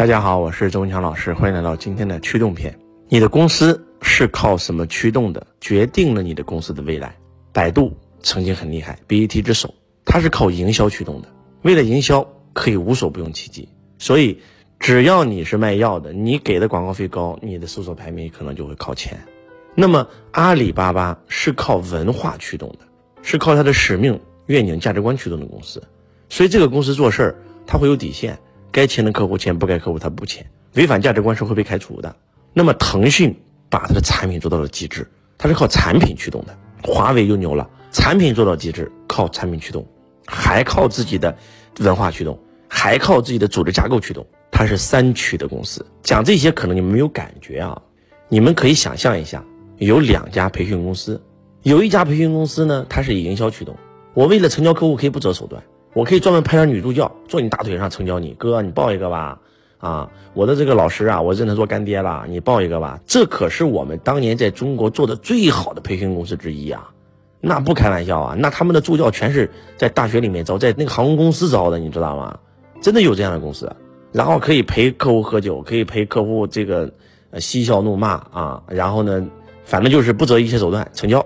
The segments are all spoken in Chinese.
大家好，我是周文强老师，欢迎来到今天的驱动篇。你的公司是靠什么驱动的，决定了你的公司的未来。百度曾经很厉害，BAT 之首，它是靠营销驱动的。为了营销，可以无所不用其极。所以，只要你是卖药的，你给的广告费高，你的搜索排名可能就会靠前。那么，阿里巴巴是靠文化驱动的，是靠它的使命、愿景、价值观驱动的公司。所以，这个公司做事儿，它会有底线。该签的客户签，不该客户他不签，违反价值观是会被开除的。那么腾讯把它的产品做到了极致，它是靠产品驱动的。华为就牛了，产品做到极致，靠产品驱动，还靠自己的文化驱动，还靠自己的组织架构驱动。它是三驱的公司。讲这些可能你们没有感觉啊，你们可以想象一下，有两家培训公司，有一家培训公司呢，它是以营销驱动，我为了成交客户可以不择手段。我可以专门派点女助教坐你大腿上成交你哥，你抱一个吧，啊，我的这个老师啊，我认他做干爹了，你抱一个吧。这可是我们当年在中国做的最好的培训公司之一啊，那不开玩笑啊，那他们的助教全是在大学里面招，在那个航空公司招的，你知道吗？真的有这样的公司，然后可以陪客户喝酒，可以陪客户这个嬉笑怒骂啊，然后呢，反正就是不择一切手段成交。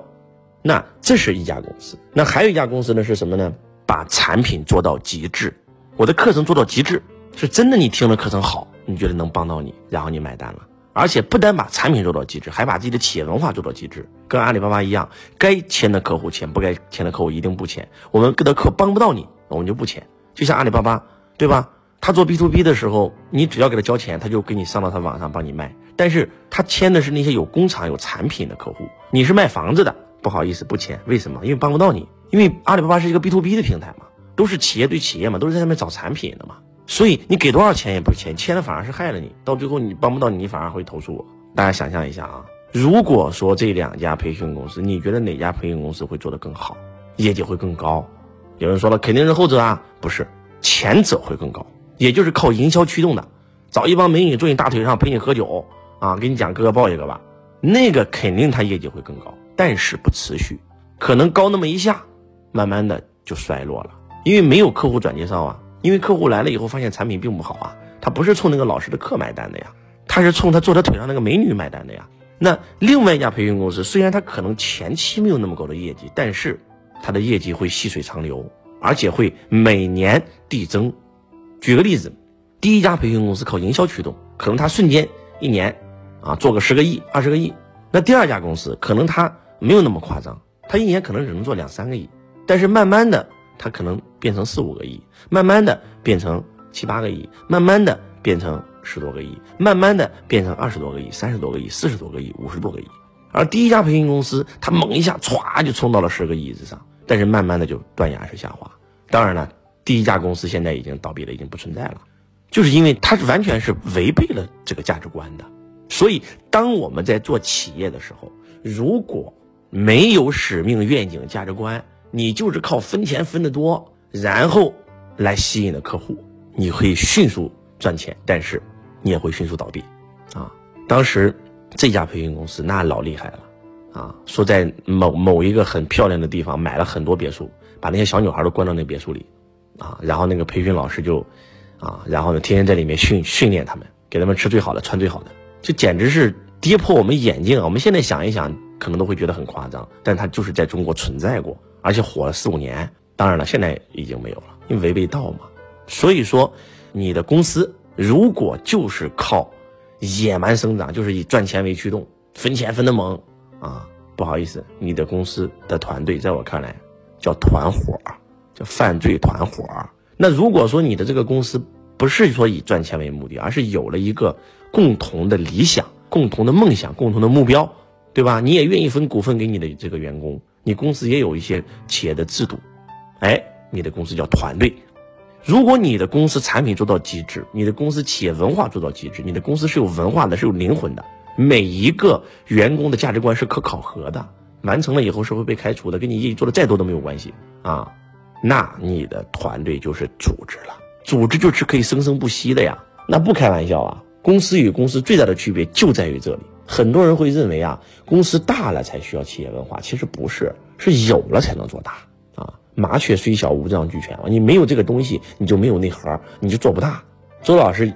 那这是一家公司，那还有一家公司呢，是什么呢？把产品做到极致，我的课程做到极致，是真的。你听了课程好，你觉得能帮到你，然后你买单了。而且不单把产品做到极致，还把自己的企业文化做到极致，跟阿里巴巴一样，该签的客户签，不该签的客户一定不签。我们的课帮不到你，我们就不签。就像阿里巴巴，对吧？他做 B to B 的时候，你只要给他交钱，他就给你上到他网上帮你卖。但是他签的是那些有工厂、有产品的客户。你是卖房子的，不好意思，不签。为什么？因为帮不到你。因为阿里巴巴是一个 B to B 的平台嘛，都是企业对企业嘛，都是在上面找产品的嘛，所以你给多少钱也不签，签了反而是害了你，到最后你帮不到你，反而会投诉我。大家想象一下啊，如果说这两家培训公司，你觉得哪家培训公司会做得更好，业绩会更高？有人说了，肯定是后者啊，不是，前者会更高，也就是靠营销驱动的，找一帮美女坐你大腿上陪你喝酒啊，给你讲哥哥抱一个吧，那个肯定他业绩会更高，但是不持续，可能高那么一下。慢慢的就衰落了，因为没有客户转介绍啊，因为客户来了以后发现产品并不好啊，他不是冲那个老师的课买单的呀，他是冲他坐他腿上那个美女买单的呀。那另外一家培训公司，虽然他可能前期没有那么高的业绩，但是他的业绩会细水长流，而且会每年递增。举个例子，第一家培训公司靠营销驱动，可能他瞬间一年啊做个十个亿、二十个亿。那第二家公司可能他没有那么夸张，他一年可能只能做两三个亿。但是慢慢的，它可能变成四五个亿，慢慢的变成七八个亿，慢慢的变成十多个亿，慢慢的变成二十多个亿、三十多个亿、四十多个亿、五十多个亿。而第一家培训公司，它猛一下歘就冲到了十个亿之上，但是慢慢的就断崖式下滑。当然了，第一家公司现在已经倒闭了，已经不存在了，就是因为它是完全是违背了这个价值观的。所以，当我们在做企业的时候，如果没有使命、愿景、价值观，你就是靠分钱分得多，然后来吸引的客户，你可以迅速赚钱，但是你也会迅速倒闭，啊！当时这家培训公司那老厉害了，啊，说在某某一个很漂亮的地方买了很多别墅，把那些小女孩都关到那别墅里，啊，然后那个培训老师就，啊，然后呢天天在里面训训练他们，给他们吃最好的，穿最好的，这简直是跌破我们眼镜啊！我们现在想一想，可能都会觉得很夸张，但它就是在中国存在过。而且火了四五年，当然了，现在已经没有了，因为违背道嘛。所以说，你的公司如果就是靠野蛮生长，就是以赚钱为驱动，分钱分的猛啊，不好意思，你的公司的团队在我看来叫团伙，叫犯罪团伙。那如果说你的这个公司不是说以赚钱为目的，而是有了一个共同的理想、共同的梦想、共同的目标，对吧？你也愿意分股份给你的这个员工。你公司也有一些企业的制度，哎，你的公司叫团队。如果你的公司产品做到极致，你的公司企业文化做到极致，你的公司是有文化的，是有灵魂的，每一个员工的价值观是可考核的，完成了以后是会被开除的，跟你业绩做的再多都没有关系啊。那你的团队就是组织了，组织就是可以生生不息的呀。那不开玩笑啊，公司与公司最大的区别就在于这里。很多人会认为啊，公司大了才需要企业文化，其实不是，是有了才能做大啊。麻雀虽小，五脏俱全嘛，你没有这个东西，你就没有内核，你就做不大。周老师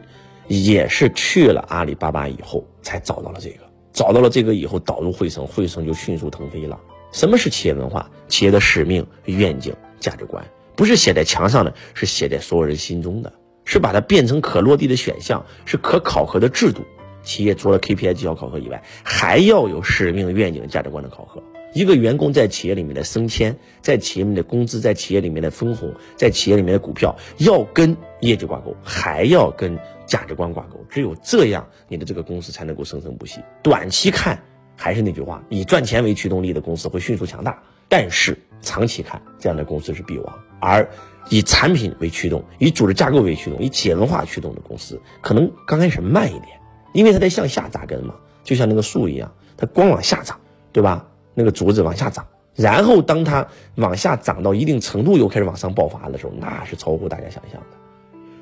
也是去了阿里巴巴以后才找到了这个，找到了这个以后导入汇成，汇成就迅速腾飞了。什么是企业文化？企业的使命、愿景、价值观，不是写在墙上的，是写在所有人心中的，是把它变成可落地的选项，是可考核的制度。企业除了 KPI 绩效考核以外，还要有使命、愿景、价值观的考核。一个员工在企业里面的升迁，在企业里面的工资，在企业里面的分红，在企业里面的股票，要跟业绩挂钩，还要跟价值观挂钩。只有这样，你的这个公司才能够生生不息。短期看，还是那句话，以赚钱为驱动力的公司会迅速强大。但是长期看，这样的公司是必亡。而以产品为驱动，以组织架构为驱动，以企业文化驱动的公司，可能刚开始慢一点。因为它在向下扎根嘛，就像那个树一样，它光往下长，对吧？那个竹子往下长，然后当它往下长到一定程度，又开始往上爆发的时候，那是超乎大家想象的。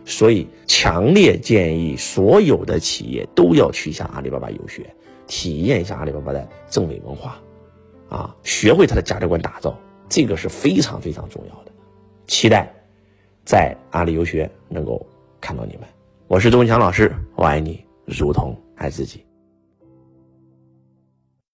所以，强烈建议所有的企业都要去向阿里巴巴游学，体验一下阿里巴巴的正伪文化，啊，学会它的价值观打造，这个是非常非常重要的。期待在阿里游学能够看到你们。我是周文强老师，我爱你。如同爱自己。